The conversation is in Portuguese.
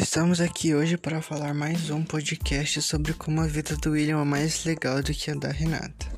Estamos aqui hoje para falar mais um podcast sobre como a vida do William é mais legal do que a da Renata.